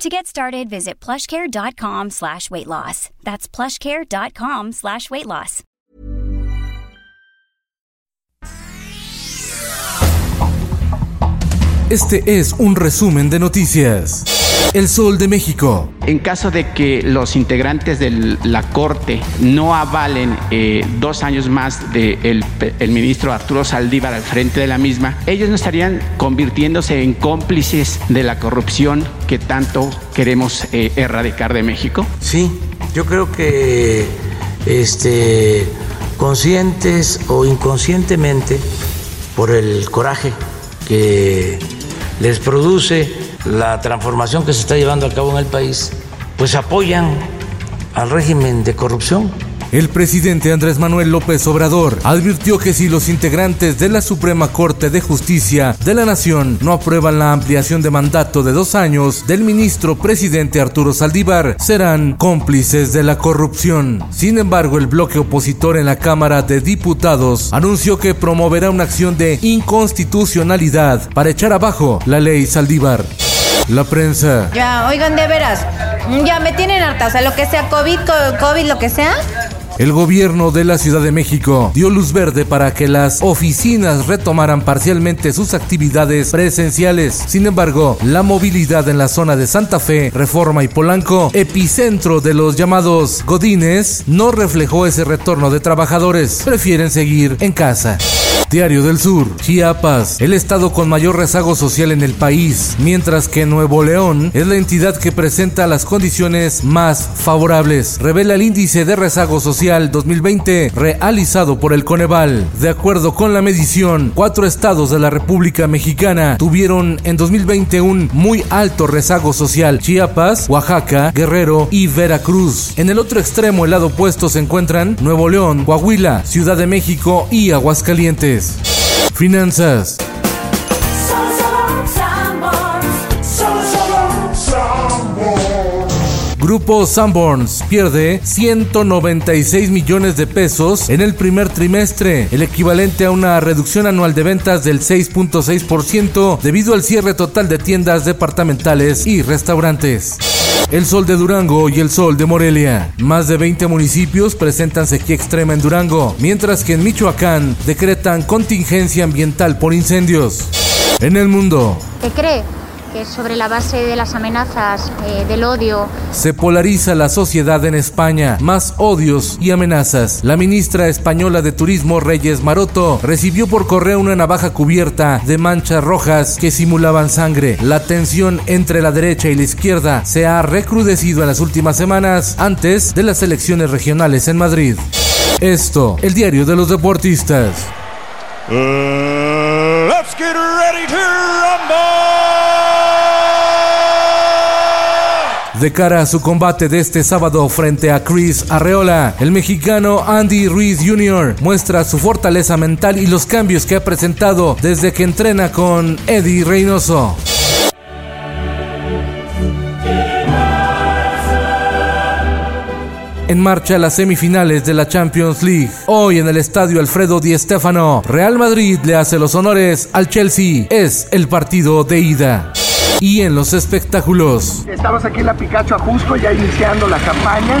To get started, visit plushcare.com slash weight loss. That's plushcare.com slash weight loss. Este es un resumen de noticias. El Sol de México. En caso de que los integrantes de la Corte no avalen eh, dos años más del el ministro Arturo Saldívar al frente de la misma, ellos no estarían convirtiéndose en cómplices de la corrupción que tanto queremos eh, erradicar de México. Sí, yo creo que este, conscientes o inconscientemente, por el coraje que les produce la transformación que se está llevando a cabo en el país, pues apoyan al régimen de corrupción el presidente Andrés Manuel López Obrador advirtió que si los integrantes de la Suprema Corte de Justicia de la Nación no aprueban la ampliación de mandato de dos años del ministro presidente Arturo Saldívar, serán cómplices de la corrupción. Sin embargo, el bloque opositor en la Cámara de Diputados anunció que promoverá una acción de inconstitucionalidad para echar abajo la ley Saldívar. La prensa. Ya, oigan, de veras, ya me tienen harta, o sea, lo que sea COVID, COVID, lo que sea el gobierno de la Ciudad de México dio luz verde para que las oficinas retomaran parcialmente sus actividades presenciales. Sin embargo, la movilidad en la zona de Santa Fe, Reforma y Polanco, epicentro de los llamados Godines, no reflejó ese retorno de trabajadores. Prefieren seguir en casa. Diario del Sur, Chiapas, el estado con mayor rezago social en el país, mientras que Nuevo León es la entidad que presenta las condiciones más favorables. Revela el índice de rezago social 2020 realizado por el Coneval. De acuerdo con la medición, cuatro estados de la República Mexicana tuvieron en 2020 un muy alto rezago social: Chiapas, Oaxaca, Guerrero y Veracruz. En el otro extremo, el lado opuesto, se encuentran Nuevo León, Coahuila, Ciudad de México y Aguascalientes. Finanzas. Grupo Sanborns pierde 196 millones de pesos en el primer trimestre, el equivalente a una reducción anual de ventas del 6.6% debido al cierre total de tiendas departamentales y restaurantes. El sol de Durango y el sol de Morelia. Más de 20 municipios presentan sequía extrema en Durango, mientras que en Michoacán decretan contingencia ambiental por incendios. En el mundo. ¿Qué cree? Que sobre la base de las amenazas, eh, del odio. Se polariza la sociedad en España, más odios y amenazas. La ministra española de Turismo, Reyes Maroto, recibió por correo una navaja cubierta de manchas rojas que simulaban sangre. La tensión entre la derecha y la izquierda se ha recrudecido en las últimas semanas antes de las elecciones regionales en Madrid. Esto, el diario de los deportistas. Uh, let's get ready to De cara a su combate de este sábado frente a Chris Arreola, el mexicano Andy Ruiz Jr. muestra su fortaleza mental y los cambios que ha presentado desde que entrena con Eddie Reynoso. en marcha las semifinales de la Champions League. Hoy en el estadio Alfredo Di Stéfano, Real Madrid le hace los honores al Chelsea. Es el partido de ida y en los espectáculos. Estamos aquí en la Picacho Ajusco ya iniciando la campaña.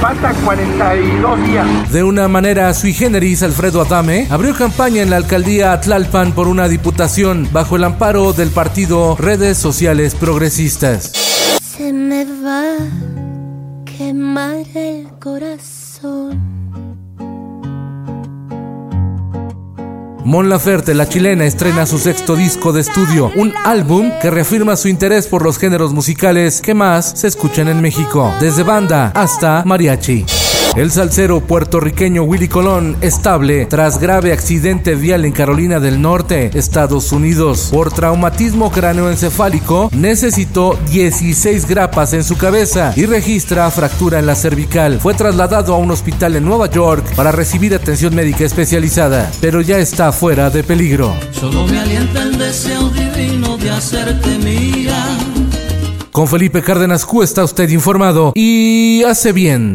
Faltan 42 días. De una manera sui generis, Alfredo Adame abrió campaña en la alcaldía Atlalpan por una diputación bajo el amparo del partido Redes Sociales Progresistas. Se me va a quemar el corazón. Mon Laferte, la chilena, estrena su sexto disco de estudio, un álbum que reafirma su interés por los géneros musicales que más se escuchan en México, desde banda hasta mariachi. El salsero puertorriqueño Willy Colón, estable tras grave accidente vial en Carolina del Norte, Estados Unidos. Por traumatismo cráneoencefálico, necesitó 16 grapas en su cabeza y registra fractura en la cervical. Fue trasladado a un hospital en Nueva York para recibir atención médica especializada, pero ya está fuera de peligro. Solo me alienta el deseo divino de hacerte mía. Con Felipe Cárdenas Q está usted informado y hace bien.